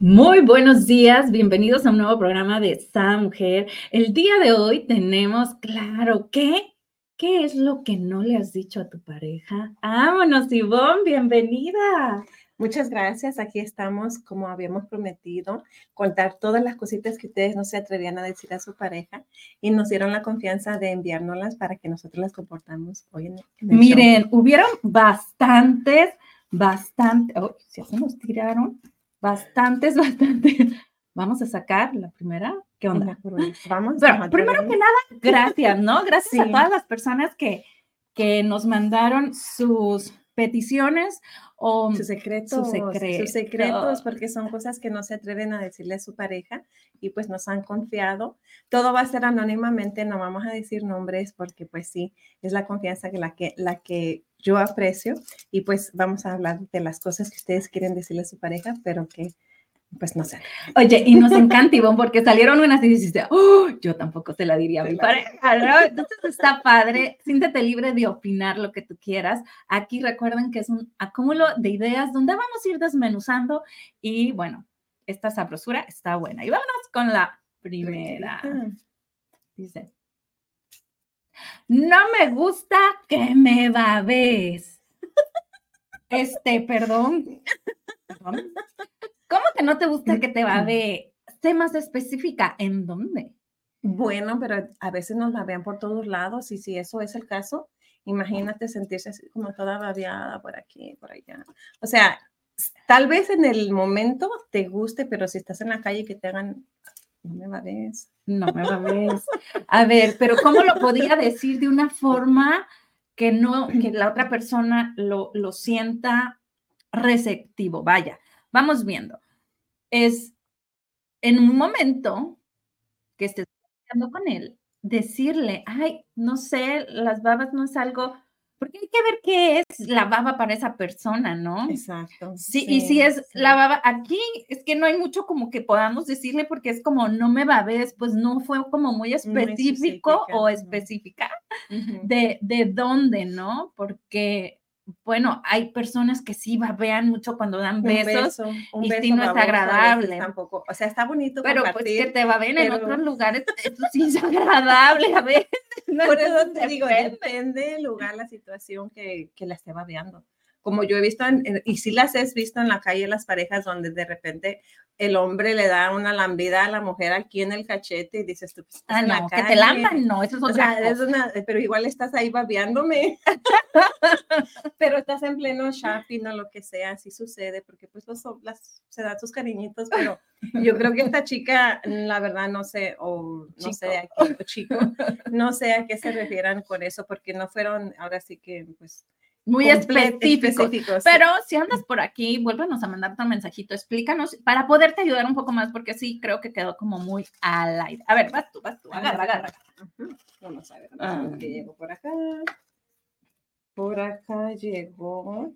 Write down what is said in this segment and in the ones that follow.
Muy buenos días, bienvenidos a un nuevo programa de Sa Mujer. El día de hoy tenemos, claro, ¿qué? ¿Qué es lo que no le has dicho a tu pareja? Vámonos, Ivonne, bienvenida. Muchas gracias. Aquí estamos, como habíamos prometido, contar todas las cositas que ustedes no se atrevían a decir a su pareja y nos dieron la confianza de enviárnoslas para que nosotros las comportamos hoy en, el Miren, hubieron bastantes, bastantes, oh, si se nos tiraron, bastantes, bastantes. Vamos a sacar la primera. ¿Qué onda? Vamos. Pero, primero que nada, gracias, ¿no? Gracias a todas las personas que, que nos mandaron sus peticiones o sus secretos, sus secretos, porque son cosas que no se atreven a decirle a su pareja y pues nos han confiado. Todo va a ser anónimamente, no vamos a decir nombres porque pues sí, es la confianza que la que, la que yo aprecio y pues vamos a hablar de las cosas que ustedes quieren decirle a su pareja, pero que pues no sé. Oye, y nos encanta, Ivonne, porque salieron unas y dices, oh, yo tampoco se la diría a mi pareja, Entonces está padre, siéntete libre de opinar lo que tú quieras. Aquí recuerden que es un acúmulo de ideas donde vamos a ir desmenuzando y bueno, esta sabrosura está buena. Y vámonos con la primera. Dice, no me gusta que me babes. Este, perdón. ¿Cómo que no te gusta que te babe? Sé más específica, ¿en dónde? Bueno, pero a veces nos babean por todos lados y si eso es el caso, imagínate sentirse así como toda babeada por aquí, por allá. O sea, tal vez en el momento te guste, pero si estás en la calle que te hagan, no me babes. No me babes. A ver, pero ¿cómo lo podía decir de una forma que no, que la otra persona lo, lo sienta receptivo? Vaya, vamos viendo. Es en un momento que estés hablando con él, decirle, ay, no sé, las babas no es algo, porque hay que ver qué es la baba para esa persona, ¿no? Exacto. Sí, y si es la baba, aquí es que no hay mucho como que podamos decirle porque es como no me babes, pues no fue como muy específico o específica de, de dónde, ¿no? Porque bueno, hay personas que sí babean mucho cuando dan besos un y sí no es agradable. Tampoco, o sea, está bonito Pero pues que te baben en otros lugares, eso sí es agradable a veces. Por eso te digo, depende del lugar, la situación que, que la esté babeando como yo he visto, y sí las he visto en la calle, las parejas donde de repente el hombre le da una lambida a la mujer aquí en el cachete y dices tú, pues, ah, no, que te lamban, no, eso es otra cosa. pero igual estás ahí babeándome, pero estás en pleno shopping o lo que sea, así sucede, porque pues los, las, se dan sus cariñitos, pero yo creo que esta chica, la verdad, no sé, o no sé a qué, chico, no sé a qué se refieran con eso, porque no fueron, ahora sí que, pues, muy específicos. Pero si andas por aquí, vuélvenos a mandar un mensajito, explícanos para poderte ayudar un poco más, porque sí creo que quedó como muy al aire. A ver, vas tú, vas tú, agarra, agarra. Vamos a ver, vamos a llegó por acá. Por acá llegó.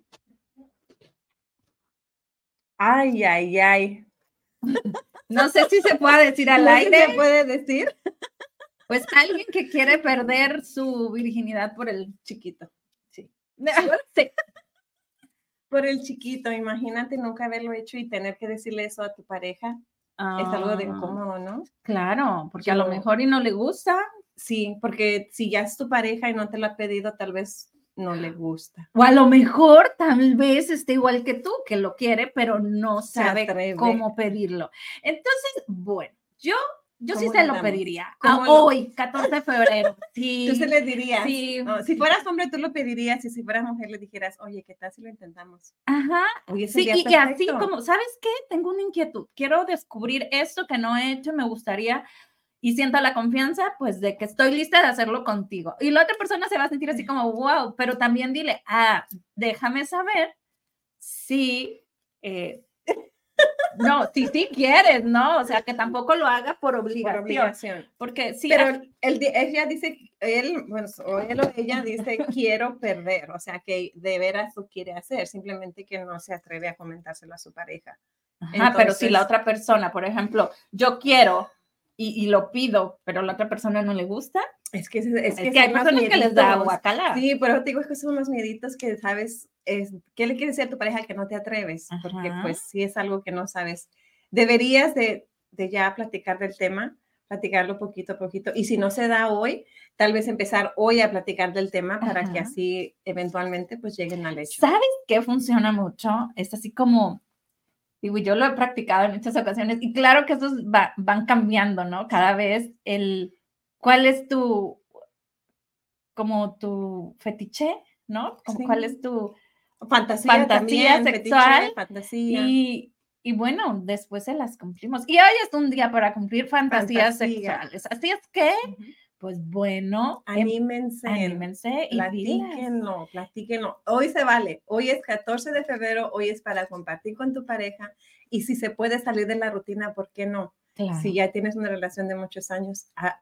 Ay, ay, ay. No sé si se puede decir al aire. ¿Se puede decir? Pues alguien que quiere perder su virginidad por el chiquito. Por el chiquito, imagínate nunca haberlo hecho y tener que decirle eso a tu pareja. es algo de ah, incómodo, ¿no? Claro, porque a lo mejor y no le gusta. Sí, porque si ya es tu pareja y no te lo ha pedido, tal vez no le gusta. O a lo mejor tal vez esté igual que tú, que lo quiere, pero no sabe cómo pedirlo. Entonces, bueno, yo yo sí se lo pediría. A hoy, 14 de febrero. Sí. Tú se le dirías. Sí. si fueras hombre, tú lo pedirías. Y si fueras mujer, le dijeras, oye, ¿qué tal si lo intentamos? Ajá. sí, y así como, ¿sabes qué? Tengo una inquietud. Quiero descubrir esto que no he hecho. Me gustaría y siento la confianza, pues, de que estoy lista de hacerlo contigo. Y la otra persona se va a sentir así como, wow, pero también dile, ah, déjame saber si eh, no, si sí quieres, ¿no? O sea, que tampoco lo haga por obligación. Porque sí. Pero él, ella dice, él, bueno, o él o ella dice, quiero perder. O sea, que de veras lo quiere hacer, simplemente que no se atreve a comentárselo a su pareja. Ajá, pero si la otra persona, por ejemplo, yo quiero y, lo pido, pero la otra persona no le gusta. Es que, es, que, hay personas que les da guacala. Sí, pero te digo es que son los mieditos que sabes, es, ¿qué le quieres decir a tu pareja que no te atreves? Porque pues sí es algo que no sabes deberías de, de ya platicar del tema, platicarlo poquito a poquito. Y si no se da hoy, tal vez empezar hoy a platicar del tema para que así eventualmente pues lleguen al hecho. ¿Sabes qué funciona mucho? Es así como, digo, yo lo he practicado en muchas ocasiones y claro que esos van cambiando, ¿no? Cada vez el, ¿cuál es tu, como tu fetiche, ¿no? ¿Cuál es tu fantasía, fantasía sexual? fantasía. Y, y bueno, después se las cumplimos. Y hoy es un día para cumplir fantasías sexuales. Así es que, pues bueno, em, anímense, anímense y platíquenlo, platíquenlo. Hoy se vale. Hoy es 14 de febrero, hoy es para compartir con tu pareja y si se puede salir de la rutina, ¿por qué no? Si ya tienes una relación de muchos años, ah,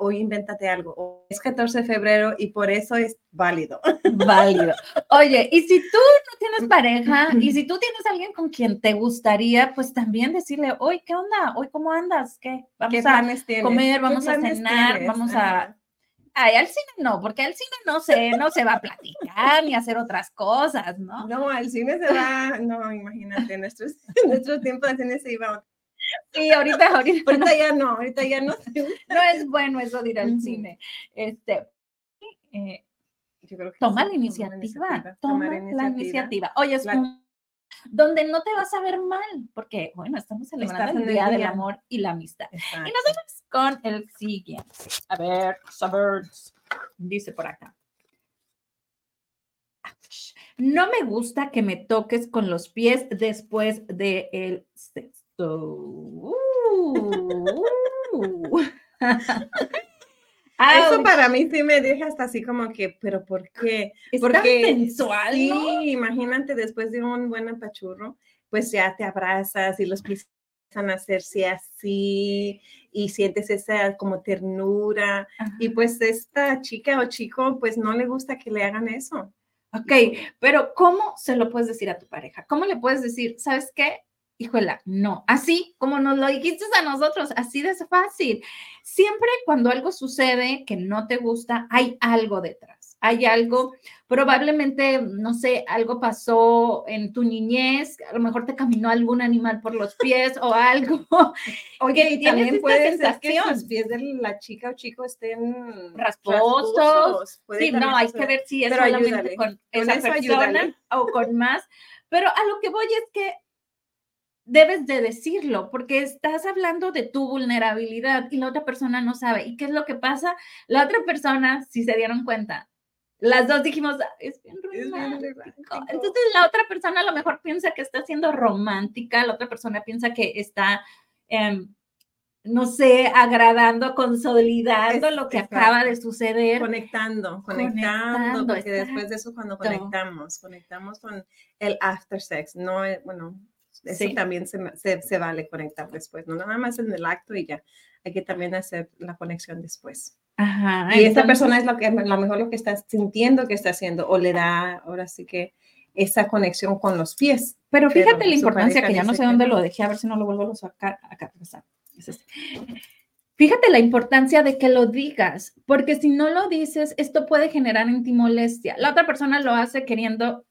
hoy invéntate algo. Es 14 de febrero y por eso es válido. Válido. Oye, y si tú no tienes pareja y si tú tienes alguien con quien te gustaría, pues también decirle, hoy, ¿qué onda? Hoy, ¿cómo andas? ¿Qué? Vamos a comer, vamos a cenar, vamos a... Ay, al cine no, porque al cine no se, no se va a platicar ni hacer otras cosas, ¿no? No, al cine se va, no, imagínate, nuestro, nuestro tiempo de cine se iba Sí, ahorita, ahorita. ahorita ya no, ahorita ya no. No es bueno eso de ir al cine. Este, eh, Yo creo que toma, la iniciativa, toma la iniciativa. Oye, es donde no te vas a ver mal, porque, bueno, estamos celebrando el Día del Amor y la Amistad. Y nos vamos con el siguiente. A ver, suburbs, dice por acá. No me gusta que me toques con los pies después del el Uh. Eso para mí sí me deja hasta así como que, pero ¿por qué? Es Porque sensual, sí, imagínate después de un buen apachurro, pues ya te abrazas y los pies a hacerse así y sientes esa como ternura y pues esta chica o chico pues no le gusta que le hagan eso. Ok, pero ¿cómo se lo puedes decir a tu pareja? ¿Cómo le puedes decir, sabes qué? Híjola, no, así como nos lo dijiste a nosotros, así de fácil. Siempre cuando algo sucede que no te gusta, hay algo detrás, hay algo, probablemente, no sé, algo pasó en tu niñez, a lo mejor te caminó algún animal por los pies o algo. Oye, y también puede ser que los pies de la chica o chico estén rasposos. Sí, no, hay que ver si es solamente con, esa persona o con más. Pero a lo que voy es que debes de decirlo porque estás hablando de tu vulnerabilidad y la otra persona no sabe. ¿Y qué es lo que pasa? La otra persona, si se dieron cuenta, las dos dijimos, ah, es bien romántico. Entonces la otra persona a lo mejor piensa que está siendo romántica, la otra persona piensa que está, em, no sé, agradando, consolidando lo que acaba de suceder. Conectando, conectando, porque después de eso cuando conectamos, conectamos con el after sex, no, bueno, eso también se, se, vale conectar después, no nada más en el acto y ya, hay que también hacer la conexión después. Ajá, y esta persona es lo que, a lo mejor lo que está sintiendo que está haciendo, o le da ahora sí que esa conexión con los pies. Pero fíjate la importancia que ya no sé dónde lo dejé, a ver si no lo vuelvo a sacar acá. Este. Fíjate la importancia de que lo digas, porque si no lo dices, esto puede generar en ti molestia. La otra persona lo hace queriendo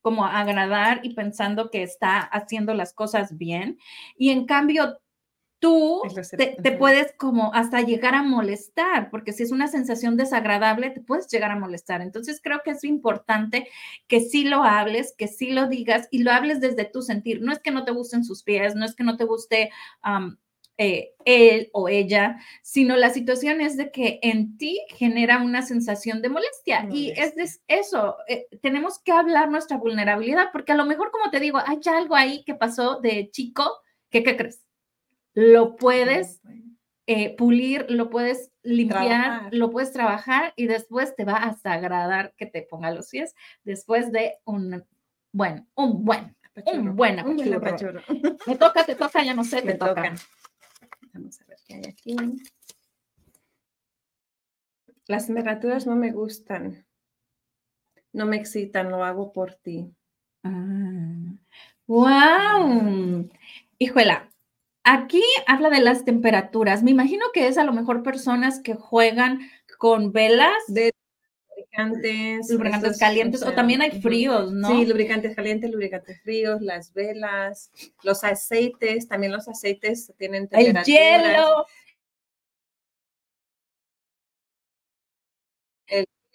como agradar y pensando que está haciendo las cosas bien. Y en cambio, tú te, puedes como hasta llegar a molestar, porque si es una sensación desagradable, te puedes llegar a molestar. Entonces creo que es importante que sí lo hables, que sí lo digas y lo hables desde tu sentir. No es que no te gusten sus pies, no es que no te guste eh, él o ella, sino la situación es de que en ti genera una sensación de molestia. Y es de eso, eh, tenemos que hablar nuestra vulnerabilidad, porque a lo mejor, como te digo, hay algo ahí que pasó de chico, que, ¿qué crees? Lo puedes eh, pulir, lo puedes limpiar, lo puedes trabajar y después te va hasta agradar que te ponga los pies después de un, bueno, un buen, un buen apachurro. Me toca, te toca, ya no sé, te toca. Vamos a ver qué hay aquí. Las temperaturas no me gustan. No me excitan, lo hago por ti. ¡Wow! Ah. Híjola, aquí habla de las temperaturas. Me imagino que es a lo mejor personas que juegan con velas. De lubricantes. Lubricantes calientes, o, también hay fríos, ¿no? Sí, lubricantes calientes, lubricantes fríos, las velas, los aceites, también los aceites tienen temperatura. El hielo.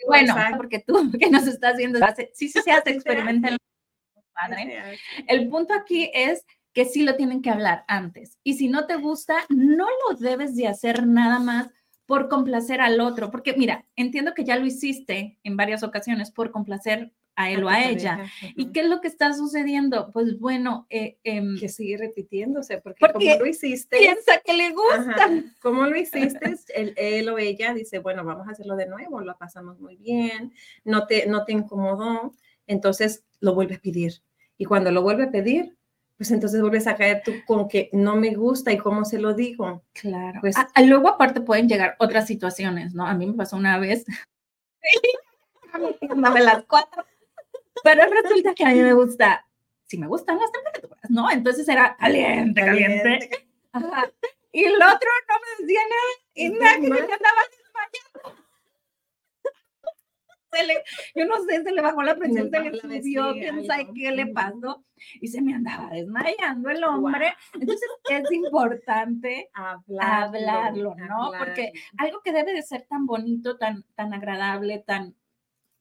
bueno, porque tú que nos estás viendo, sí, sí se hace, experimenta padre. El punto aquí es que sí lo tienen que hablar antes. Y si no te gusta, no lo debes de hacer nada más por complacer al otro, porque mira, entiendo que ya lo hiciste en varias ocasiones por complacer a él o a ella. ¿Y qué es lo que está sucediendo? Pues bueno, eh, em, que sigue repitiéndose, porque, como lo hiciste, piensa que le gusta. como lo hiciste, él, o ella dice, bueno, vamos a hacerlo de nuevo, lo pasamos muy bien, no te, no te incomodó, entonces lo vuelves a pedir. Y cuando lo vuelve a pedir, pues entonces vuelves a caer tú con que no me gusta y cómo se lo digo. Claro. Pues, luego aparte pueden llegar otras situaciones, ¿no? A mí me pasó una vez. Dame las cuatro. Pero resulta que a mí me gusta, si me gustan las temperaturas, ¿no? Entonces era caliente, caliente. Y el otro no me decía nada y nada que me andaba desmayando yo no sé, se le bajó la presión, se le subió, quién sabe qué le pasó, y se me andaba desmayando el hombre. Entonces es importante hablarlo, ¿no? Porque algo que debe de ser tan bonito, tan, tan agradable, tan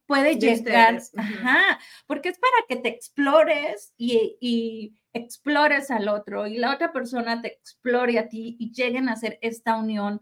puede llegar, ajá, porque es para que te explores y, y, explores al otro y la otra persona te explore a ti y lleguen a hacer esta unión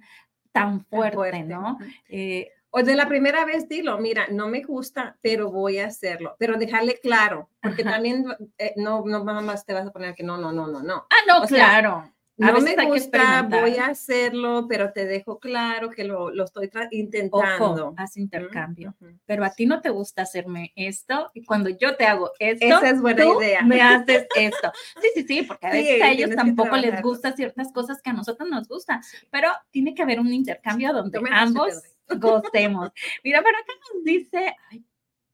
tan fuerte, ¿no? Eh, o de la primera vez dilo, mira, no me gusta, pero voy a hacerlo. Pero dejarle claro, porque también eh, no, no más te vas a poner que no, no, no, no, no. Ah, no, claro. no me gusta, voy a hacerlo, pero te dejo claro que lo, lo estoy intentando. Ojo, haz intercambio. Pero a ti no te gusta hacerme esto y cuando yo te hago esto, Esa es buena idea. me haces esto. Sí, sí, sí, porque a veces a ellos tampoco les gusta ciertas cosas que a nosotros nos gustan, pero tiene que haber un intercambio donde ambos gocemos. Mira, por acá nos dice, ay,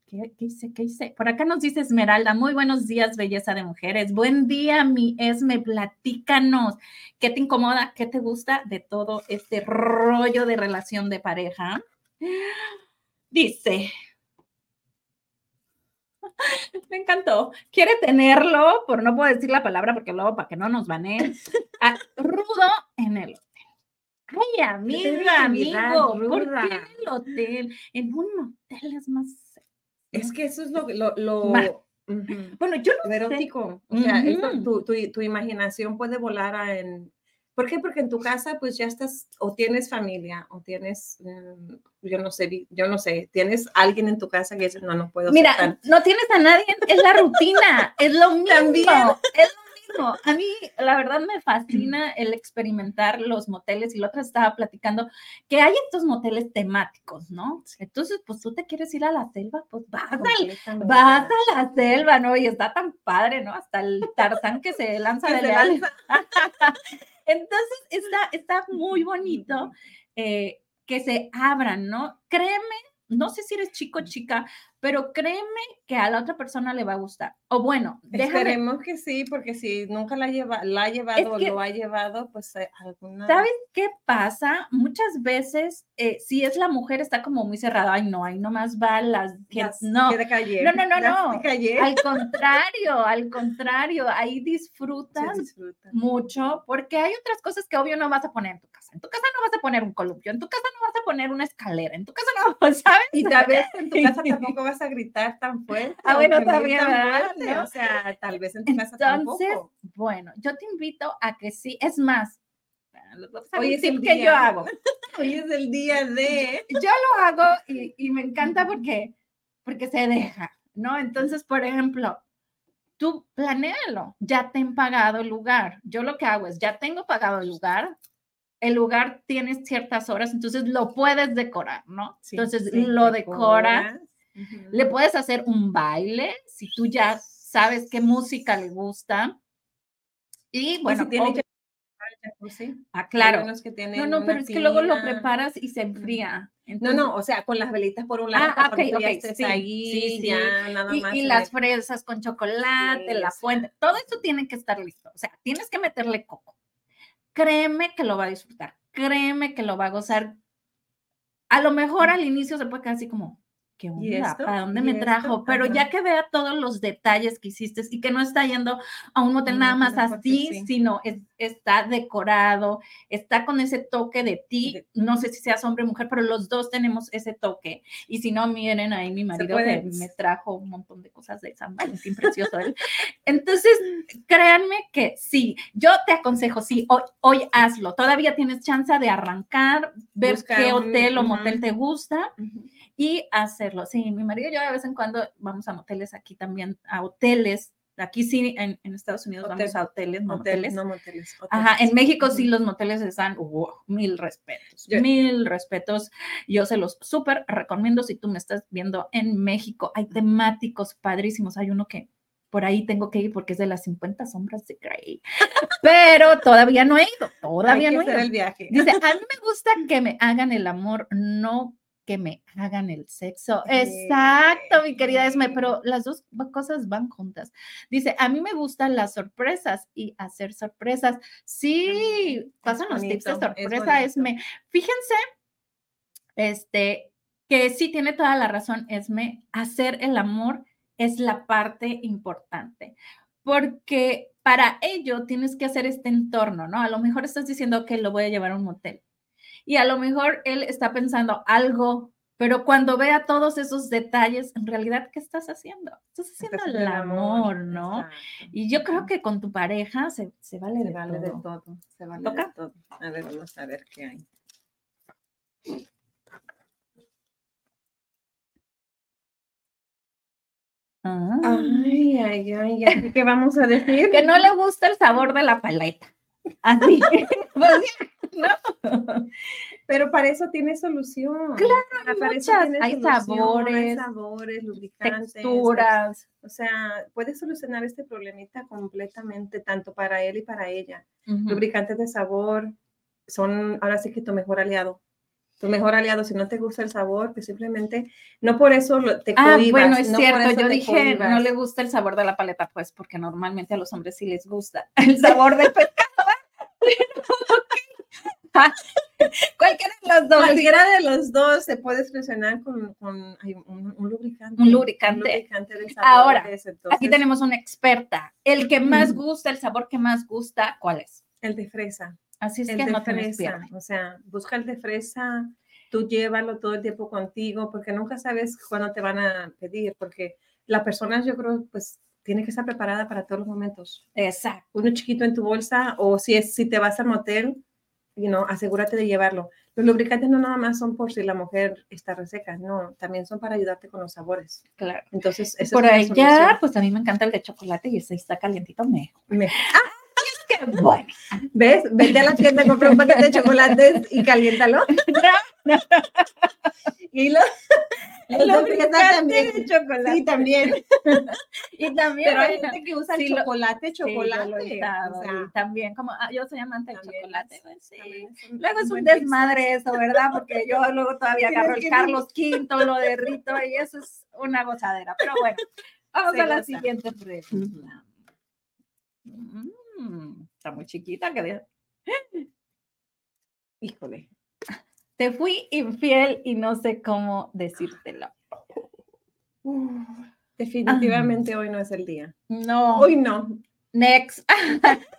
¿qué, ¿qué, hice? ¿Qué hice? Por acá nos dice Esmeralda, muy buenos días, belleza de mujeres. Buen día, mi Esme, platícanos. ¿Qué te incomoda? ¿Qué te gusta de todo este rollo de relación de pareja? Dice, me encantó. Quiere tenerlo, por no puedo decir la palabra porque luego para que no nos baneen, rudo en el Ay, amiga, amigo, ¿por qué en el hotel? En un hotel es más... Es que eso es lo... lo, lo... Bueno, yo no erótico. O sea, tu, tu, tu, imaginación puede volar a en... ¿Por qué? Porque en tu casa pues ya estás, o tienes familia, o tienes, mm, yo no sé, yo no sé, tienes alguien en tu casa que dice, no, no puedo. Mira, no tienes a nadie, es la rutina, es lo mismo, También. es a mí la verdad me fascina el experimentar los moteles y la otra estaba platicando que hay estos moteles temáticos, ¿no? Entonces, pues tú te quieres ir a la selva, pues vas, vas a la selva, ¿no? Y está tan padre, ¿no? Hasta el tarzán que se lanza de leal. Entonces, está, está muy bonito eh, que se abran, ¿no? Créeme, no sé si eres chico o chica, pero créeme que a la otra persona le va a gustar. O bueno, esperemos que sí, porque si nunca la, lleva, la ha llevado o lo ha llevado, pues eh, alguna. ¿Sabes qué pasa? Muchas veces, eh, si es la mujer, está como muy cerrada. Ay, no, ahí nomás va las. no. no, no, no, no. Al contrario, al contrario, ahí disfrutas mucho, porque hay otras cosas que obvio no vas a poner en tu casa. En tu casa no vas a poner un columpio, en tu casa no vas a poner una escalera, en tu casa no, ¿sabes? Y tal vez en tu casa tampoco vas a gritar tan fuerte. Ah, bueno, también, O sea, tal vez en tu casa Entonces, tampoco. bueno, yo te invito a que sí, es más, Hoy es el que yo hago. Hoy es el día de. Yo lo hago y, y, me encanta porque, porque se deja, ¿no? Entonces, por ejemplo, tú planéalo, ya te han pagado el lugar. Yo lo que hago es, ya tengo pagado el lugar, el lugar tiene ciertas horas, entonces lo puedes decorar, ¿no? entonces lo decoras le puedes hacer un baile si tú ya sabes qué música le gusta. Y bueno, tiene Ah, claro. no, no, pero es que luego lo preparas y se enfría. no, no, o sea, con las velitas por un lado, ah, okay, okay, sí, ahí, sí, Ya, nada más. Y, las fresas con chocolate, la fuente, todo esto tiene que estar listo. O sea, tienes que meterle coco. Créeme que lo va a disfrutar, créeme que lo va a gozar. A lo mejor al inicio se puede quedar así como, ¿qué onda? ¿A dónde me trajo? Pero ya que vea todos los detalles que hiciste y que no está yendo a un motel nada más así, sino está decorado, está con ese toque de ti, no sé si seas hombre o mujer, pero los dos tenemos ese toque. Y si no, miren ahí mi marido que me trajo un montón de cosas de San Valentín precioso. Entonces, créanme que sí, yo te aconsejo, sí, hoy, hoy hazlo. Todavía tienes chance de arrancar, ver qué hotel o motel te gusta y hacerlo. Sí, mi marido y yo de vez en cuando vamos a moteles aquí también, a hoteles. Aquí sí, en, Estados Unidos vamos a hoteles, no moteles. No moteles Ajá, en México sí los moteles están, mil respetos, mil respetos. Yo se los súper recomiendo si tú me estás viendo en México. Hay temáticos padrísimos. Hay uno que por ahí tengo que ir porque es de las 50 sombras de Grey. Pero todavía no he ido, todavía no he ido. el viaje. Dice, a mí me gusta que me hagan el amor, no que me hagan el sexo. Exacto, mi querida Esme, pero las dos cosas van juntas. Dice, a mí me gustan las sorpresas y hacer sorpresas. Sí, pasan los tips de sorpresa, Esme. Fíjense, este, que sí tiene toda la razón, Esme, hacer el amor es la parte importante, porque para ello tienes que hacer este entorno, ¿no? A lo mejor estás diciendo que lo voy a llevar a un motel y a lo mejor él está pensando algo, pero cuando vea todos esos detalles, en realidad, ¿qué estás haciendo? Estás haciendo el amor, ¿no? Y yo creo que con tu pareja se, vale, de, vale todo. de todo. Se vale de todo. A ver, vamos a ver qué hay. Ah. Ay, ay, ay, ¿qué vamos a decir? Que no le gusta el sabor de la paleta. Así. pues, no. Pero para eso tiene solución. Claro, hay, hay sabores, hay sabores, lubricantes, texturas. O sea, puede solucionar este problemita completamente, tanto para él y para ella. Lubricantes de sabor son ahora sí que tu mejor aliado. Tu mejor aliado, si no te gusta el sabor, pues simplemente, no por eso te Ah, bueno, es cierto, yo dije, no le gusta el sabor de la paleta, pues porque normalmente a los hombres sí les gusta el sabor del pescado. Cualquiera de los dos. Cualquiera de los dos se puede solucionar con, con un, lubricante. Un lubricante. Ahora, aquí tenemos una experta. El que más gusta, el sabor que más gusta, ¿cuál es? El de fresa. Así es que no fresa. O sea, busca el de fresa, tú llévalo todo el tiempo contigo, porque nunca sabes cuándo te van a pedir, porque la persona, yo creo, pues tiene que estar preparada para todos los momentos. Exacto. Uno chiquito en tu bolsa o si, es, si te vas al motel, you know, asegúrate de llevarlo. Los lubricantes no nada más son por si la mujer está reseca, no, también son para ayudarte con los sabores. Claro. Entonces, eso por ya, pues a mí me encanta el de chocolate y ese está calientito mejor. Ah, qué bueno. ¿Ves? Vete a la tienda, compra un paquete de chocolates y caliéntalo. y lo, el también. de chocolate. Sí, también. y también. Pero hay gente que usa el chocolate, chocolate. Sí, también, como ah, yo soy amante del chocolate. Pues, sí. Luego es un desmadre eso, ¿verdad? Porque yo luego todavía agarro el Carlos V, lo derrito y eso es una gozadera. Pero bueno, vamos a la siguiente pregunta. Mm, está muy chiquita que Híjole. Te fui infiel y no sé cómo decírtelo. definitivamente hoy no es el día. No. Hoy no. Next.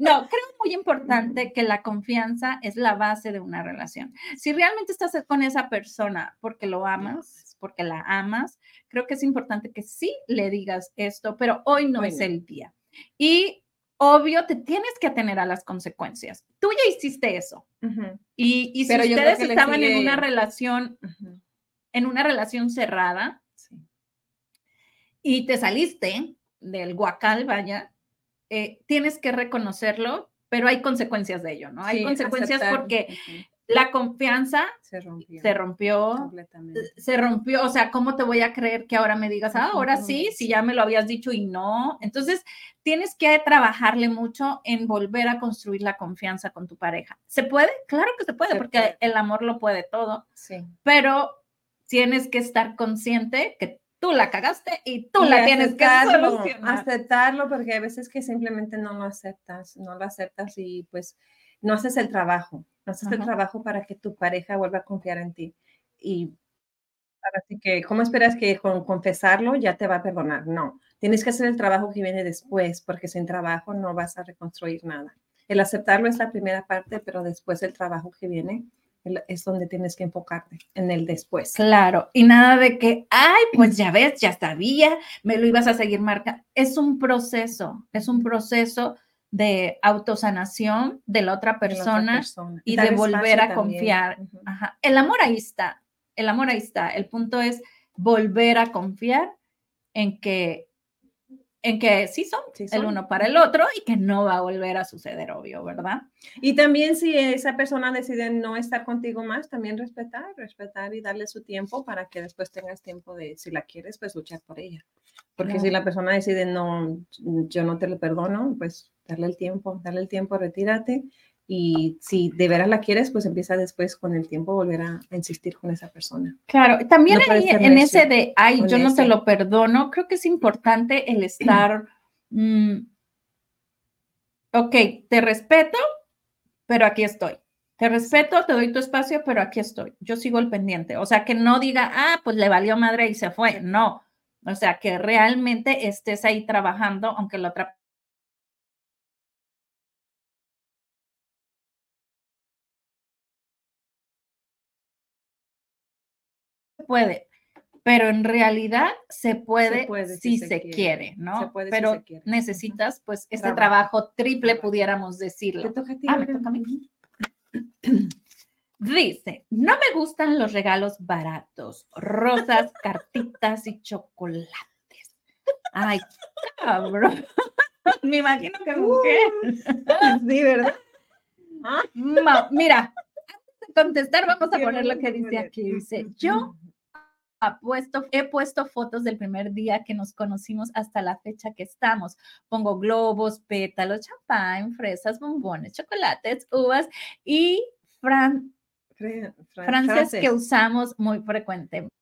No, creo muy importante que la confianza es la base de una relación. Si realmente estás con esa persona porque lo amas, porque la amas, creo que es importante que sí le digas esto, pero hoy no es el día. Y obvio, te tienes que atener a las consecuencias. Tú ya hiciste eso. Y, y si ustedes estaban en una relación, en una relación cerrada, y te saliste del guacal, vaya, eh, tienes que reconocerlo, pero hay consecuencias de ello, ¿no? Hay consecuencias porque la confianza se rompió. Se rompió, se rompió, o sea, ¿cómo te voy a creer que ahora me digas, ah, ahora sí, si ya me lo habías dicho y no? Entonces, tienes que trabajarle mucho en volver a construir la confianza con tu pareja. ¿Se puede? Claro que se puede, porque el amor lo puede todo. Sí. Pero tienes que estar consciente que tú la cagaste y tú la tienes que solucionar. Aceptarlo, porque hay veces que simplemente no lo aceptas, no lo aceptas y pues no haces el trabajo, no haces el trabajo para que tu pareja vuelva a confiar en ti. Y Así que, ¿cómo esperas que con confesarlo ya te va a perdonar? No, tienes que hacer el trabajo que viene después, porque sin trabajo no vas a reconstruir nada. El aceptarlo es la primera parte, pero después el trabajo que viene es donde tienes que enfocarte, en el después. Claro, y nada de que, ay, pues ya ves, ya sabía, me lo ibas a seguir marca. Es un proceso, es un proceso de autosanación de la otra persona, y de volver a confiar. El amor ahí está, el amor ahí está. El punto es volver a confiar en que en que sí son, el uno para el otro y que no va a volver a suceder, obvio, ¿verdad? Y también si esa persona decide no estar contigo más, también respetar, respetar y darle su tiempo para que después tengas tiempo de, si la quieres, pues luchar por ella. Porque si la persona decide no, yo no te lo perdono, pues darle el tiempo, darle el tiempo, retírate y si de veras la quieres, pues empieza después con el tiempo volver a, insistir con esa persona. Claro, también en ese de, ay, yo no te lo perdono, creo que es importante el estar, mm, ok, te respeto, pero aquí estoy. Te respeto, te doy tu espacio, pero aquí estoy. Yo sigo el pendiente. O sea, que no diga, ah, pues le valió madre y se fue. No. O sea, que realmente estés ahí trabajando, aunque la otra puede, pero en realidad se puede, si, se, quiere, ¿no? pero necesitas, pues, este trabajo, triple, pudiéramos decirlo. Ah, Dice, no me gustan los regalos baratos, rosas, cartitas y chocolates. Ay, cabrón. Me imagino que mujer. sí, ¿verdad? mira, antes de contestar, vamos a poner lo que dice aquí. Dice, yo puesto, he puesto fotos del primer día que nos conocimos hasta la fecha que estamos. Pongo globos, pétalos, champán, fresas, bombones, chocolates, uvas y fran, francés que usamos muy frecuentemente.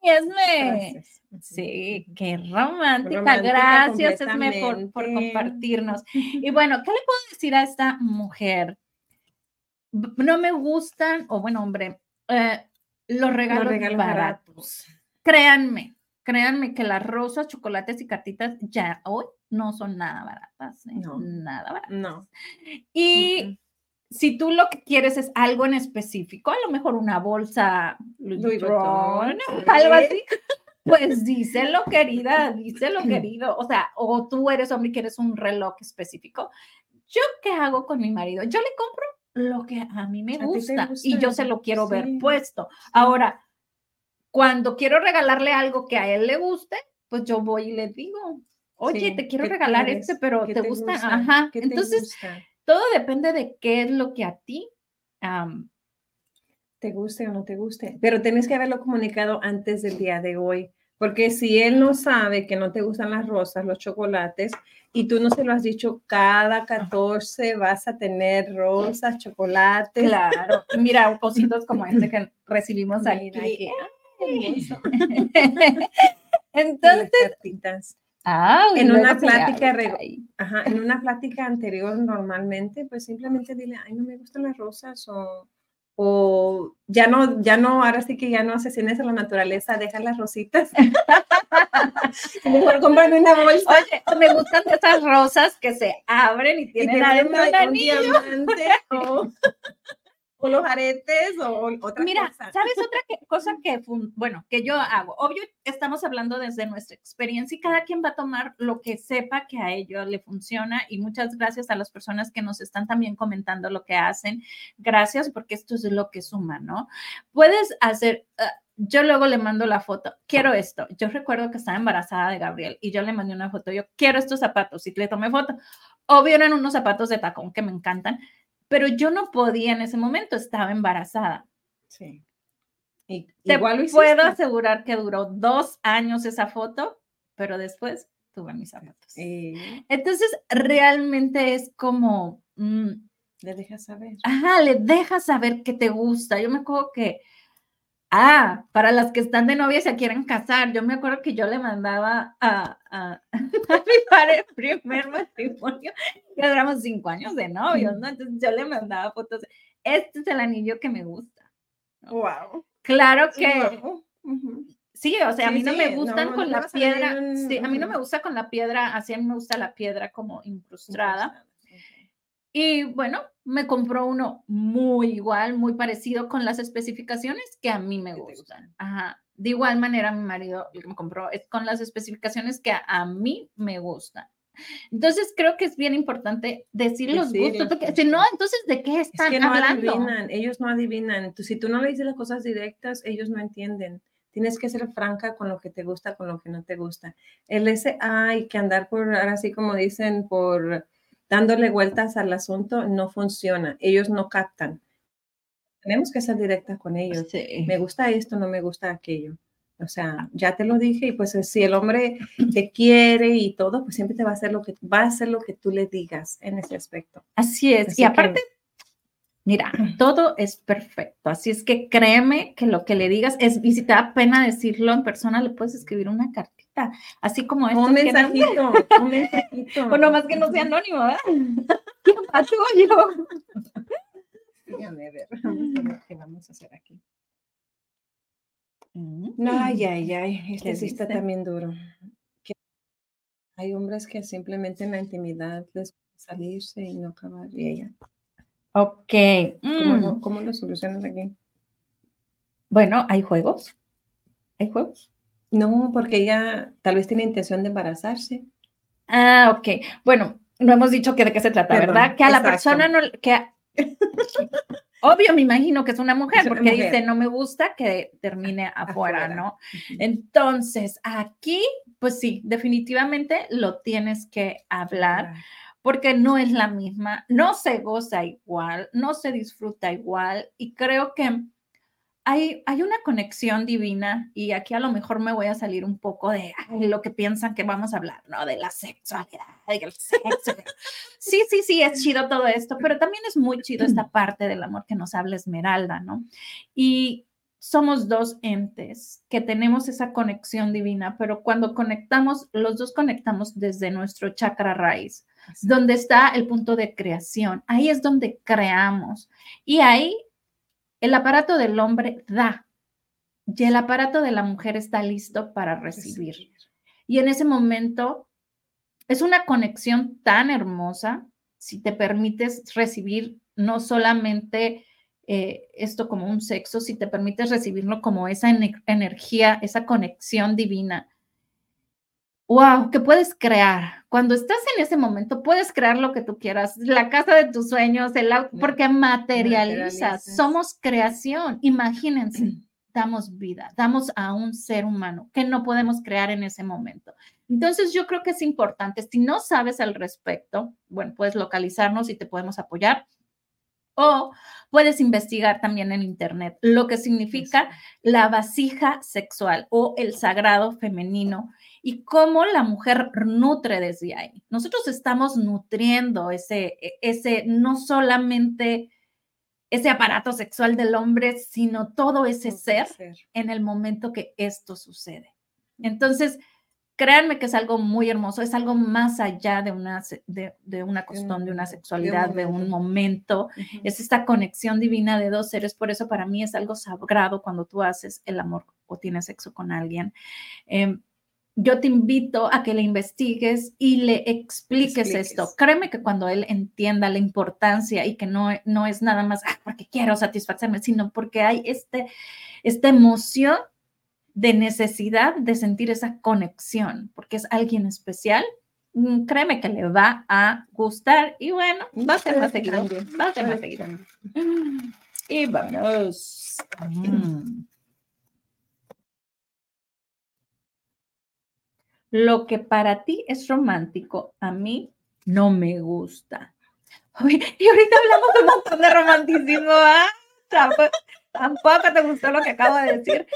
Esme. Sí, qué romántica. Gracias, Esme, por, por, compartirnos. Y bueno, ¿qué le puedo decir a esta mujer? No me gustan, o bueno, hombre, eh, los regalos, baratos. Créanme, créanme que las rosas, chocolates y cartitas ya hoy no son nada baratas. ¿eh? No. Nada baratas. No. Y si tú lo que quieres es algo en específico, a lo mejor una bolsa Louis algo así, pues díselo, querida, díselo, querido. O sea, o tú eres hombre y quieres un reloj específico. ¿Yo qué hago con mi marido? Yo le compro lo que a mí me gusta, y yo se lo quiero ver puesto. Ahora, cuando quiero regalarle algo que a él le guste, pues yo voy y le digo, oye, te quiero regalar este, pero te, gusta? Ajá. Entonces, todo depende de qué es lo que a ti te guste o no te guste, pero tienes que haberlo comunicado antes del día de hoy. Porque si él no sabe que no te gustan las rosas, los chocolates, y tú no se lo has dicho, cada 14 vas a tener rosas, chocolates. Claro, mira, cositos como este que recibimos ahí. Entonces, ah, en una plática, ajá, en una plática anterior normalmente, pues simplemente dile, ay, no me gustan las rosas o o ya no, ya no, ahora sí que ya no asesines a la naturaleza, deja las rositas. Mejor comprarme una bolsa. Oye, me gustan esas rosas que se abren y tienen, adentro un, diamante los aretes o otra Mira, ¿sabes otra cosa que, bueno, que yo hago? Obvio, estamos hablando desde nuestra experiencia y cada quien va a tomar lo que sepa que a ello le funciona y muchas gracias a las personas que nos están también comentando lo que hacen. Gracias porque esto es lo que suma, ¿no? Puedes hacer... Ah, yo luego le mando la foto, quiero esto. Yo recuerdo que estaba embarazada de Gabriel y yo le mandé una foto, yo quiero estos zapatos y le tomé foto. Obvio eran unos zapatos de tacón que me encantan, pero yo no podía en ese momento, estaba embarazada. Sí. Y, Te puedo asegurar que duró dos años esa foto, pero después tuve mis zapatos. Entonces, realmente es como... Mm, le dejas saber. Ajá, le dejas saber que te gusta. Yo me acuerdo que Ah, para las que están de novia y se quieren casar, yo me acuerdo que yo le mandaba a, a, mi padre primer matrimonio, ya éramos cinco años de novios, ¿no? Entonces yo le mandaba fotos, este es el anillo que me gusta. Wow. Claro que Sí, o sea, a mí no me gustan con la piedra, sí, a mí no me gusta con la piedra, así a mí me gusta la piedra como incrustada. Y bueno, me compró uno muy igual, muy parecido con las especificaciones que a mí me gustan. Ajá. De igual manera, mi marido me compró con las especificaciones que a, mí me gustan. Entonces creo que es bien importante decir los gustos, porque si no, entonces ¿de qué están es que no Adivinan, ellos no adivinan. si tú no le dices las cosas directas, ellos no entienden. Tienes que ser franca con lo que te gusta, con lo que no te gusta. El ese hay que andar por, ahora así como dicen, por dándole vueltas al asunto no funciona. Ellos no captan. Tenemos que ser directa con ellos. Me gusta esto, no me gusta aquello. O sea, ya te lo dije y pues si el hombre te quiere y todo, pues siempre te va a hacer lo que va a hacer lo que tú le digas en ese aspecto. Así es. y aparte, mira, todo es perfecto. Así es que créeme que lo que le digas es, y si te da pena decirlo en persona, le puedes escribir una carta así como Un mensajito, un mensajito. Bueno, más que no sea anónimo, ¿verdad? ¿Qué pasó yo? Déjame ver, vamos a ver qué vamos a hacer aquí. Mm. Ay, ay, ay, este sí está también duro. Hay hombres que simplemente en la intimidad les salirse y no acabar y ella. Ok. ¿Cómo, ¿Cómo lo solucionas aquí? Bueno, hay juegos. Hay juegos. No, porque ella tal vez tiene intención de embarazarse. Ah, ok. Bueno, no hemos dicho que de qué se trata, ¿verdad? Que a la persona no, que obvio me imagino que es una mujer, porque dice no me gusta que termine afuera, ¿no? Entonces, aquí, pues sí, definitivamente lo tienes que hablar. Porque no es la misma, no se goza igual, no se disfruta igual y creo que hay, una conexión divina y aquí a lo mejor me voy a salir un poco de lo que piensan que vamos a hablar, ¿no? De la sexualidad, del sexo. Sí, sí, sí, es chido todo esto, pero también es muy chido esta parte del amor que nos habla Esmeralda, ¿no? Y somos dos entes que tenemos esa conexión divina, pero cuando conectamos, los dos conectamos desde nuestro chakra raíz, donde está el punto de creación. Ahí es donde creamos. Y ahí el aparato del hombre da y el aparato de la mujer está listo para recibir. Y en ese momento es una conexión tan hermosa si te permites recibir no solamente eh, esto como un sexo, si te permites recibirlo como esa energía, esa conexión divina wow, que puedes crear. Cuando estás en ese momento, puedes crear lo que tú quieras, la casa de tus sueños, el porque materializas, somos creación. Imagínense, damos vida, damos a un ser humano que no podemos crear en ese momento. Entonces, yo creo que es importante, si no sabes al respecto, bueno, puedes localizarnos y te podemos apoyar. O puedes investigar también en Internet lo que significa la vasija sexual o el sagrado femenino y cómo la mujer nutre desde ahí. Nosotros estamos nutriendo ese, e, ese, no solamente ese aparato sexual del hombre, sino todo ese ser, en el momento que esto sucede. Entonces, créanme que es algo muy hermoso, es algo más allá de una, de, de una costón, de una sexualidad, de un momento. Es esta conexión divina de dos seres. Por eso para mí es algo sagrado cuando tú haces el amor o tienes sexo con alguien. Em, yo te invito a que le investigues y le expliques, esto. Créeme que cuando él entienda la importancia y que no, no es nada más ah, porque quiero satisfacerme, sino porque hay este, esta emoción de necesidad de sentir esa conexión, porque es alguien especial, mm, créeme que le va a gustar y bueno, va a ser más seguido, va a ser más seguido. Y vamos. Mm. Lo que para ti es romántico, a mí no me gusta. y ahorita hablamos de un montón de romanticismo, ¿ah? Tampoco, te gustó lo que acabo de decir.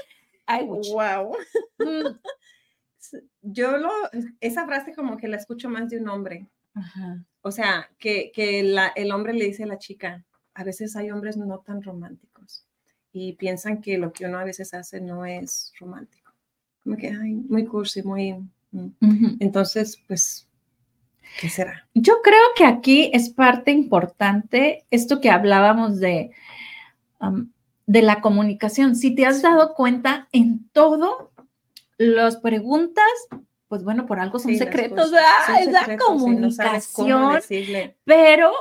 Ay, wow. Mm. Yo lo, esa frase como que la escucho más de un hombre. O sea, que, que el hombre le dice a la chica, a veces hay hombres no tan románticos y piensan que lo que uno a veces hace no es romántico. Como que, ay, muy cursi, muy, entonces, pues, ¿qué será? Yo creo que aquí es parte importante esto que hablábamos de de la comunicación. Si te has dado cuenta en todo, las preguntas, pues bueno, por algo son secretos, es la comunicación, pero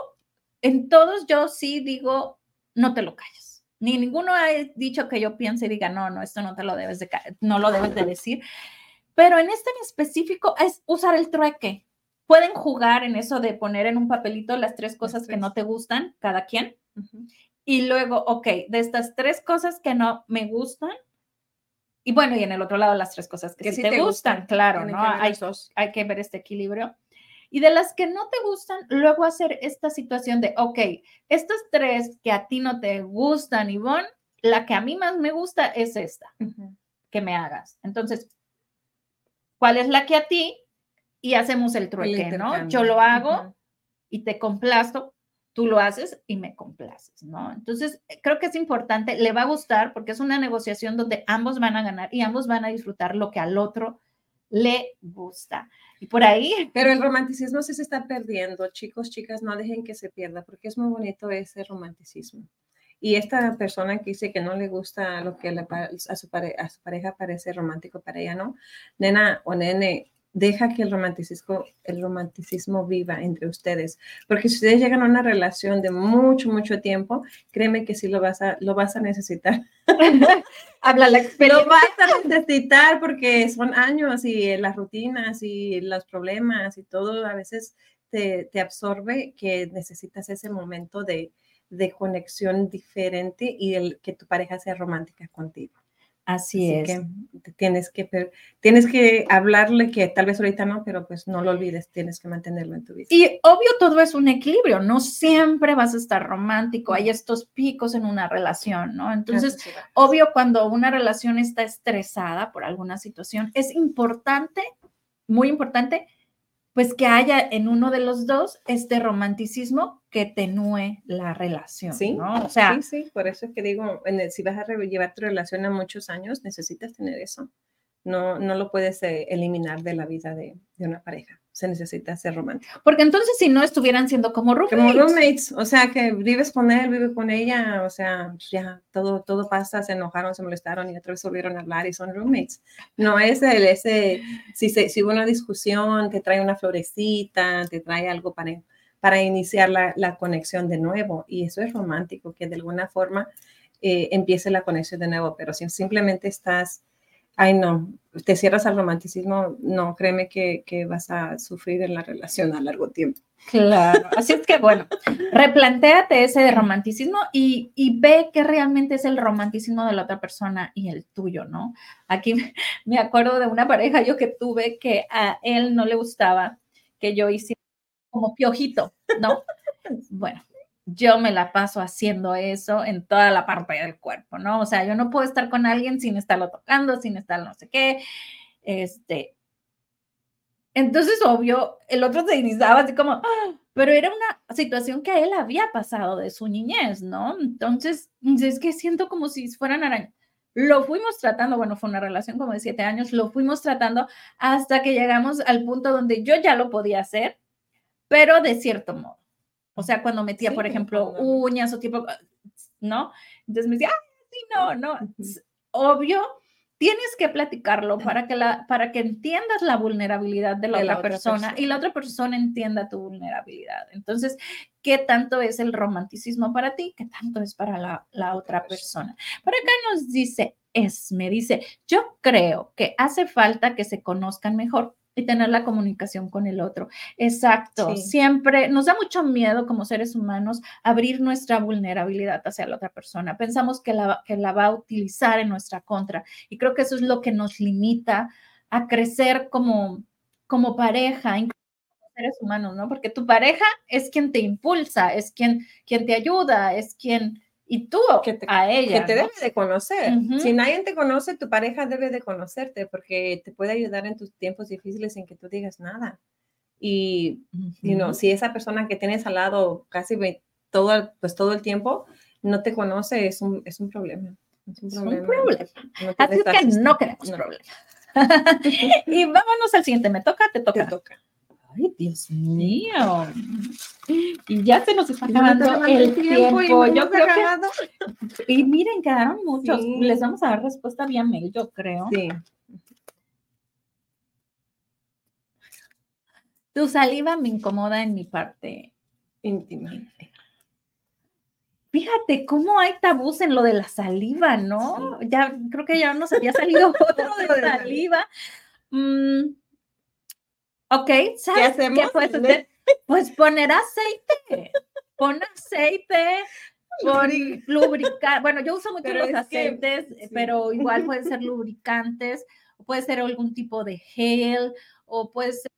en todos yo sí digo, no te lo calles. Ni ninguno ha dicho que yo piense y diga, no, no, esto no te lo debes de, no lo debes de decir. Pero en este en específico es usar el trueque. Pueden jugar en eso de poner en un papelito las tres cosas que no te gustan, cada quien. Y luego, ok, de estas tres cosas que no me gustan, y bueno, y en el otro lado las tres cosas que, sí te, gustan, claro, ¿no? Hay, hay que ver este equilibrio. Y de las que no te gustan, luego hacer esta situación de, ok, estas tres que a ti no te gustan, Ivonne, la que a mí más me gusta es esta, que me hagas. Entonces, ¿cuál es la que a ti? Y hacemos el trueque, ¿no? Yo lo hago y te complazco, tú lo haces y me complaces, ¿no? Entonces, creo que es importante, le va a gustar porque es una negociación donde ambos van a ganar y ambos van a disfrutar lo que al otro le gusta. Y por ahí. Pero el romanticismo sí se está perdiendo. Chicos, chicas, no dejen que se pierda, porque es muy bonito ese romanticismo. Y esta persona que dice que no le gusta lo que a, su a su pareja parece romántico para ella, ¿no? Nena o nene, deja que el romanticismo, el romanticismo viva entre ustedes. Porque si ustedes llegan a una relación de mucho, mucho tiempo, créeme que sí lo vas a, lo vas a necesitar. Habla la experiencia. Lo vas a necesitar porque son años y las rutinas y los problemas y todo a veces te, te absorbe que necesitas ese momento de, de conexión diferente y el que tu pareja sea romántica contigo. Así, es. Que tienes que tienes que hablarle que tal vez ahorita no, pero pues no lo olvides, tienes que mantenerlo en tu vida. Y obvio todo es un equilibrio, no siempre vas a estar romántico, hay estos picos en una relación, ¿no? Entonces, obvio cuando una relación está estresada por alguna situación, es importante, muy importante pues que haya en uno de los dos este romanticismo que tenúe la relación, ¿Sí? ¿no? O sea, sí, sí, por eso es que digo, si vas a llevar tu relación a muchos años, necesitas tener eso. No, no lo puedes eh, eliminar de la vida de, de una pareja se necesita ser romántico. Porque entonces si no estuvieran siendo como roommates. Como roommates, o sea, que vives con él, vive con ella, o sea, ya todo, todo pasa, se enojaron, se molestaron y otra vez volvieron a hablar y son roommates. No es el, ese, si, se, si hubo una discusión, te trae una florecita, te trae algo para, para iniciar la, la conexión de nuevo y eso es romántico, que de alguna forma eh, empiece la conexión de nuevo, pero si simplemente estás ay no, te cierras al romanticismo, no, créeme que, vas a sufrir en la relación a largo tiempo. Claro, así es que bueno, replantéate ese romanticismo y, y, ve qué realmente es el romanticismo de la otra persona y el tuyo, ¿no? Aquí me acuerdo de una pareja yo que tuve que a él no le gustaba que yo hiciera como piojito, ¿no? Bueno, yo me la paso haciendo eso en toda la parte del cuerpo, ¿no? O sea, yo no puedo estar con alguien sin estarlo tocando, sin estar no sé qué. Este. Entonces, obvio, el otro se iniciaba así como, ¡ah! pero era una situación que él había pasado de su niñez, ¿no? Entonces, es que siento como si fueran arañas. Lo fuimos tratando, bueno, fue una relación como de siete años, lo fuimos tratando hasta que llegamos al punto donde yo ya lo podía hacer, pero de cierto modo. O sea, cuando metía, por ejemplo, uñas o tipo, ¿no? Entonces me decía, ah, sí, no, no. Obvio, tienes que platicarlo para que, la, para que entiendas la vulnerabilidad de la, otra, persona, y la otra persona entienda tu vulnerabilidad. Entonces, ¿qué tanto es el romanticismo para ti? ¿Qué tanto es para la, la otra persona? Por acá nos dice, es, me dice, yo creo que hace falta que se conozcan mejor y tener la comunicación con el otro. Exacto. Siempre nos da mucho miedo como seres humanos abrir nuestra vulnerabilidad hacia la otra persona. Pensamos que la, que la va a utilizar en nuestra contra y creo que eso es lo que nos limita a crecer como, como pareja, como seres humanos, ¿no? Porque tu pareja es quien te impulsa, es quien, quien te ayuda, es quien y tú a ella. Que te debe de conocer. Si nadie te conoce, tu pareja debe de conocerte porque te puede ayudar en tus tiempos difíciles sin que tú digas nada. Y si esa persona que tienes al lado casi todo, pues, todo el tiempo no te conoce, es un, es un problema. Es un problema. Así que no queremos problemas. y vámonos al siguiente. ¿Me toca? Te toca. Te toca. Ay, Dios mío. Y ya se nos está acabando el tiempo. Yo creo que Y miren, quedaron muchos. Les vamos a dar respuesta vía mail, yo creo. Sí. Tu saliva me incomoda en mi parte íntima. Fíjate cómo hay tabús en lo de la saliva, ¿no? Ya creo que ya nos había salido otro de saliva. Mm, ok, ¿sabes qué, ¿Qué puedes hacer? Pues poner aceite. Pon aceite, pon lubricar. Bueno, yo uso mucho los aceites, pero igual pueden ser lubricantes, puede ser algún tipo de gel, o puede ser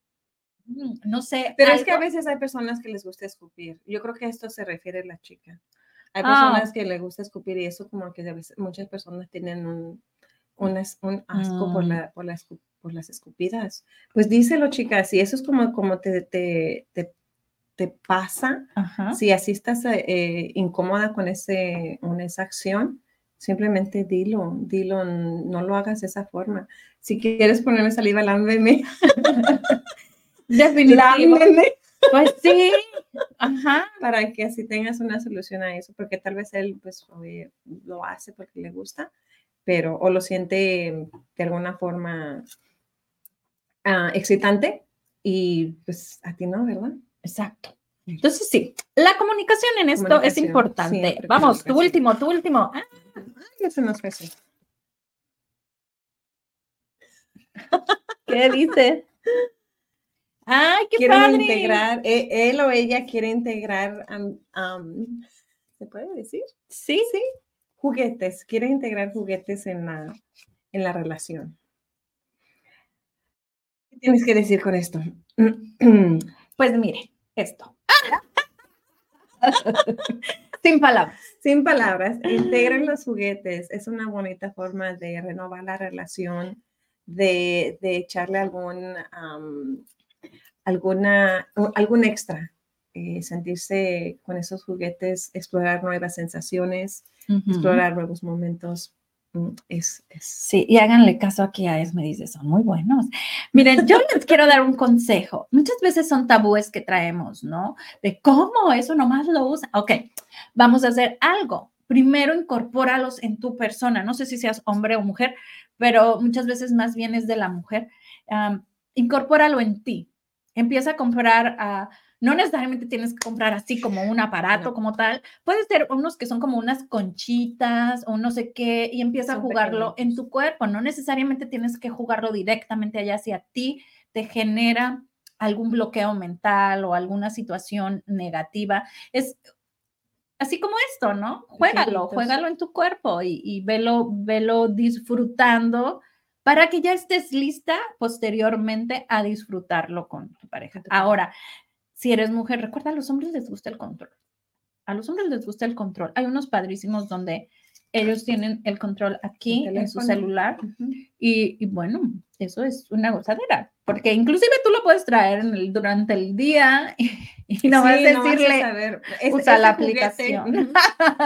mm, no sé. Pero es que a veces hay personas que les gusta escupir. Yo creo que esto se refiere a la chica. Hay ah. personas que les gusta escupir y eso como que a muchas personas tienen un, un, asco por, mm. la, por, por, las escupidas. Pues díselo, chicas, si eso es como, como te, te, te te pasa, si así estás eh, incómoda con, ese, con esa acción, simplemente dilo, dilo, no lo hagas de esa forma. Si quieres ponerme saliva, lámbeme. Definitivamente. Pues sí, ajá. Para que así tengas una solución a eso, porque tal vez él pues lo hace porque le gusta, pero o lo siente de alguna forma ah, excitante y pues a ti no, ¿verdad? Exacto. Entonces, sí, la comunicación en esto es importante. Vamos, tu último, tu último. Ah, ya se nos fue. ¿Qué dice? Ay, qué Quieren integrar, e, él o ella quiere integrar, ¿se puede decir? Sí, sí. Juguetes, quiere integrar juguetes en la, en la relación. ¿Qué tienes que decir con esto? Pues mire, esto. Sin palabras. Sin palabras. Integren los juguetes. Es una bonita forma de renovar la relación, de, echarle algún, alguna, algún extra. Eh, sentirse con esos juguetes, explorar nuevas sensaciones, explorar nuevos momentos. Mm, es, Sí, y háganle caso aquí a Esme, dice, son muy buenos. Miren, yo les quiero dar un consejo. Muchas veces son tabúes que traemos, ¿no? De cómo eso nomás lo usa. Ok, vamos a hacer algo. Primero incorpóralos en tu persona. No sé si seas hombre o mujer, pero muchas veces más bien es de la mujer. incorpóralo en ti. Empieza a comprar a no necesariamente tienes que comprar así como un aparato como tal. Puede ser unos que son como unas conchitas o no sé qué y empieza a jugarlo en tu cuerpo. No necesariamente tienes que jugarlo directamente allá si a ti te genera algún bloqueo mental o alguna situación negativa. Es así como esto, ¿no? Juégalo, juégalo en tu cuerpo y, y velo, velo disfrutando para que ya estés lista posteriormente a disfrutarlo con tu pareja. Ahora, si eres mujer, recuerda, a los hombres les gusta el control. A los hombres les gusta el control. Hay unos padrísimos donde ellos tienen el control aquí en su celular y, bueno, eso es una gozadera, porque inclusive tú lo puedes traer en el, durante el día y, no vas a decirle, usa la aplicación.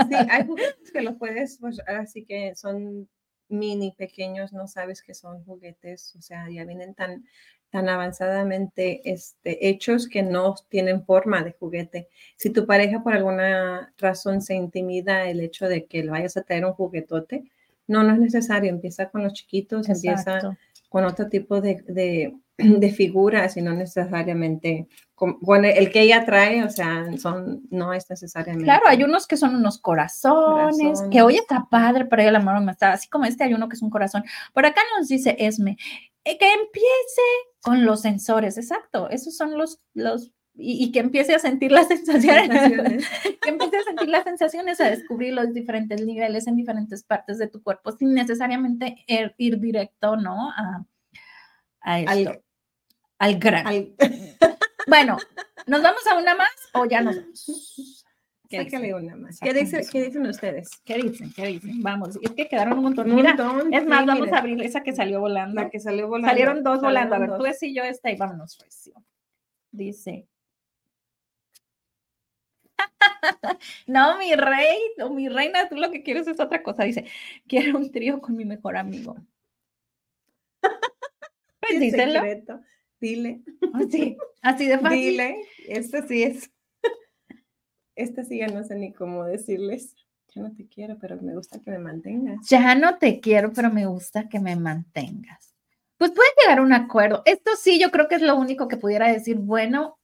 sí, hay juguetes que lo puedes, pues así que son mini pequeños, no sabes que son juguetes, o sea, ya vienen tan tan avanzadamente este, hechos que no tienen forma de juguete. Si tu pareja por alguna razón se intimida el hecho de que le vayas a traer un juguetote, no, no es necesario. Empieza con los chiquitos, empieza con otro tipo de, de, figuras y no necesariamente con, el que ella trae, o sea, son, no es necesariamente. Claro, hay unos que son unos corazones, que hoy está padre, pero el amor me está, así como este hay uno que es un corazón. Por acá nos dice Esme, eh, que empiece con los sensores, exacto, esos son los, los y, que empiece a sentir las sensaciones, que empiece a sentir las sensaciones, a descubrir los diferentes niveles en diferentes partes de tu cuerpo, sin necesariamente ir, ir directo, ¿no? A, a esto, al, gran. Bueno, ¿nos vamos a una más o ya nos vamos? Sácale una más. ¿Qué, dicen ustedes? ¿Qué dicen? ¿Qué dicen? Vamos, es que quedaron un montón. Mira, es más, vamos a abrir esa que salió volando. La que salió volando. Salieron dos volando. A ver, tú y yo esta y vámonos, Recio. Dice. no, mi rey o mi reina, tú lo que quieres es otra cosa. Dice, quiero un trío con mi mejor amigo. pues díselo. Dile. Así, así de fácil. Dile, esto sí es. Esta sí ya no sé ni cómo decirles. Ya no te quiero, pero me gusta que me mantengas. Ya no te quiero, pero me gusta que me mantengas. Pues pueden llegar a un acuerdo. Esto sí, yo creo que es lo único que pudiera decir, bueno,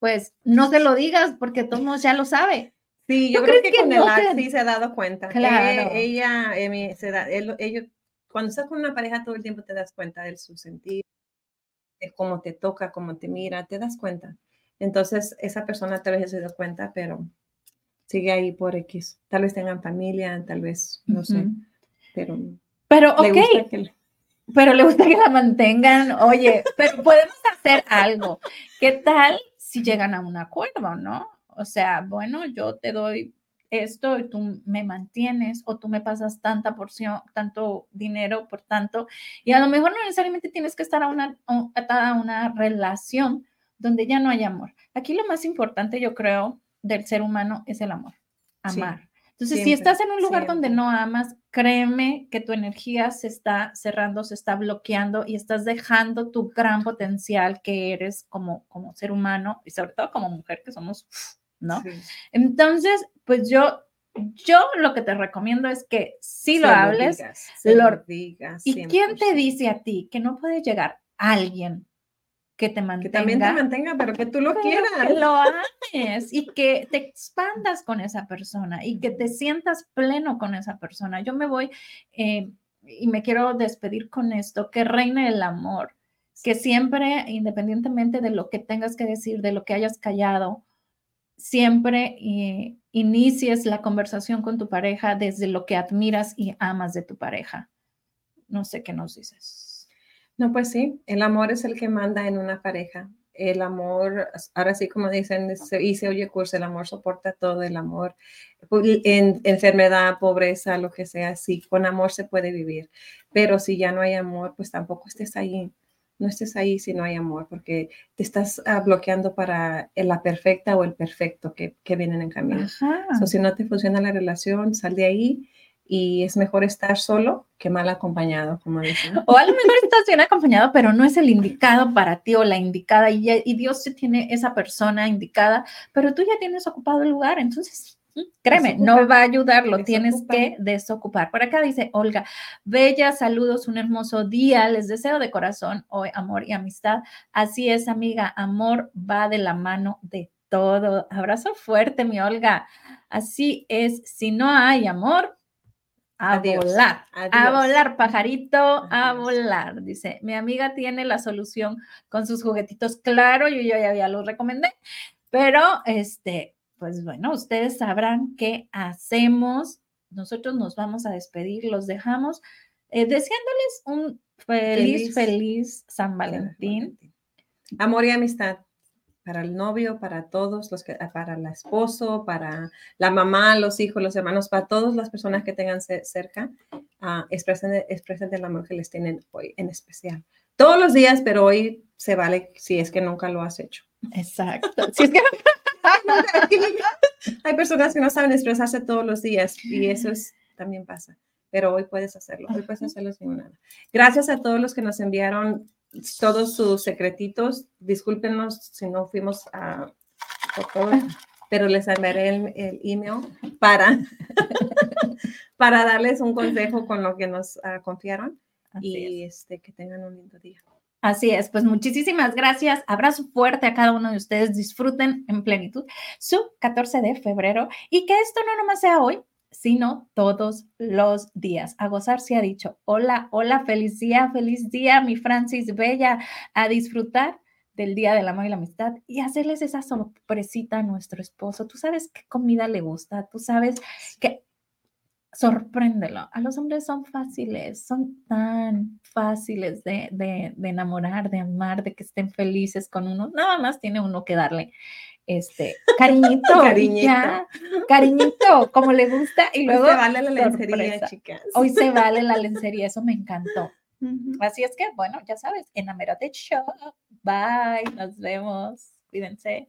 pues no se lo digas porque todos ya lo sabe. Sí, yo creo que, con el sí se ha dado cuenta. Claro. ella, se da, ellos, cuando estás con una pareja todo el tiempo te das cuenta de su sentido, de cómo te toca, cómo te mira, te das cuenta. Entonces, esa persona tal vez se da cuenta, pero sigue ahí por X. Tal vez tengan familia, tal vez, no sé, pero... Pero, ok. Pero le gusta que la mantengan. Oye, pero podemos hacer algo. ¿Qué tal si llegan a un acuerdo, no? O sea, bueno, yo te doy esto y tú me mantienes o tú me pasas tanta porción, tanto dinero por tanto. Y a lo mejor no necesariamente tienes que estar a una, atada a una relación donde ya no hay amor. Aquí lo más importante, yo creo, del ser humano es el amor, amar. Entonces, si estás en un lugar donde no amas, créeme que tu energía se está cerrando, se está bloqueando y estás dejando tu gran potencial que eres como, como ser humano y sobre todo como mujer que somos, ¿no? Entonces, pues yo, yo lo que te recomiendo es que si lo hables, lo, digas. ¿Y quién te dice a ti que no puede llegar alguien que te mantenga. Que también te mantenga, pero que tú lo quieras. Que lo ames y que te expandas con esa persona y que te sientas pleno con esa persona. Yo me voy eh, y me quiero despedir con esto, que reine el amor, que siempre, independientemente de lo que tengas que decir, de lo que hayas callado, siempre eh, inicies la conversación con tu pareja desde lo que admiras y amas de tu pareja. No sé qué nos dices. No, pues sí, el amor es el que manda en una pareja. El amor, ahora sí como dicen, y se oye curso, el amor soporta todo, el amor, en enfermedad, pobreza, lo que sea, sí, con amor se puede vivir. Pero si ya no hay amor, pues tampoco estés ahí. No estés ahí si no hay amor, porque te estás ah, bloqueando para la perfecta o el perfecto que, que vienen en camino. O si no te funciona la relación, sal de ahí y es mejor estar solo que mal acompañado, como dicen. O a lo mejor estás bien acompañado, pero no es el indicado para ti o la indicada y, y Dios te tiene esa persona indicada, pero tú ya tienes ocupado el lugar, entonces Créeme, no va a ayudar, lo tienes que desocupar. Por acá dice Olga, bella, saludos, un hermoso día, les deseo de corazón hoy amor y amistad. Así es, amiga, amor va de la mano de todo. Abrazo fuerte, mi Olga. Así es, si no hay amor, a volar, a volar, pajarito, a volar. Dice, mi amiga tiene la solución con sus juguetitos. Claro, yo, ya había los recomendé, pero este, pues bueno, ustedes sabrán qué hacemos. Nosotros nos vamos a despedir, los dejamos eh, deseándoles un feliz, feliz San Valentín. Amor y amistad para el novio, para todos los que, para el esposo, para la mamá, los hijos, los hermanos, para todas las personas que tengan cerca, uh, expresen, expresen el amor que les tienen hoy en especial. Todos los días, pero hoy se vale si es que nunca lo has hecho. Exacto. Si es que hay personas que no saben expresarse todos los días y eso es, también pasa. Pero hoy puedes hacerlo, hoy puedes hacerlo sin nada. Gracias a todos los que nos enviaron todos sus secretitos. Discúlpenos si no fuimos a, pero les enviaré el, email para, para darles un consejo con lo que nos ah, confiaron y este, que tengan un lindo día. Así es, pues muchísimas gracias. Abrazo fuerte a cada uno de ustedes. Disfruten en plenitud su 14 de febrero y que esto no nomás sea hoy, sino todos los días. A gozar se ha dicho, hola, hola, feliz día, feliz día, mi Francis Bella, a disfrutar del Día del Amor y la Amistad y hacerles esa sorpresita a nuestro esposo. Tú sabes qué comida le gusta, tú sabes que sorpréndelo. A los hombres son fáciles, son tan fáciles de, de, de enamorar, de amar, de que estén felices con uno. Nada más tiene uno que darle este, cariñito, cariñito, cariñito, como le gusta, y luego. Hoy se vale la lencería, chicas. Hoy se vale la lencería, eso me encantó. Así es que, bueno, ya sabes, enamérate show. Bye, nos vemos. Cuídense.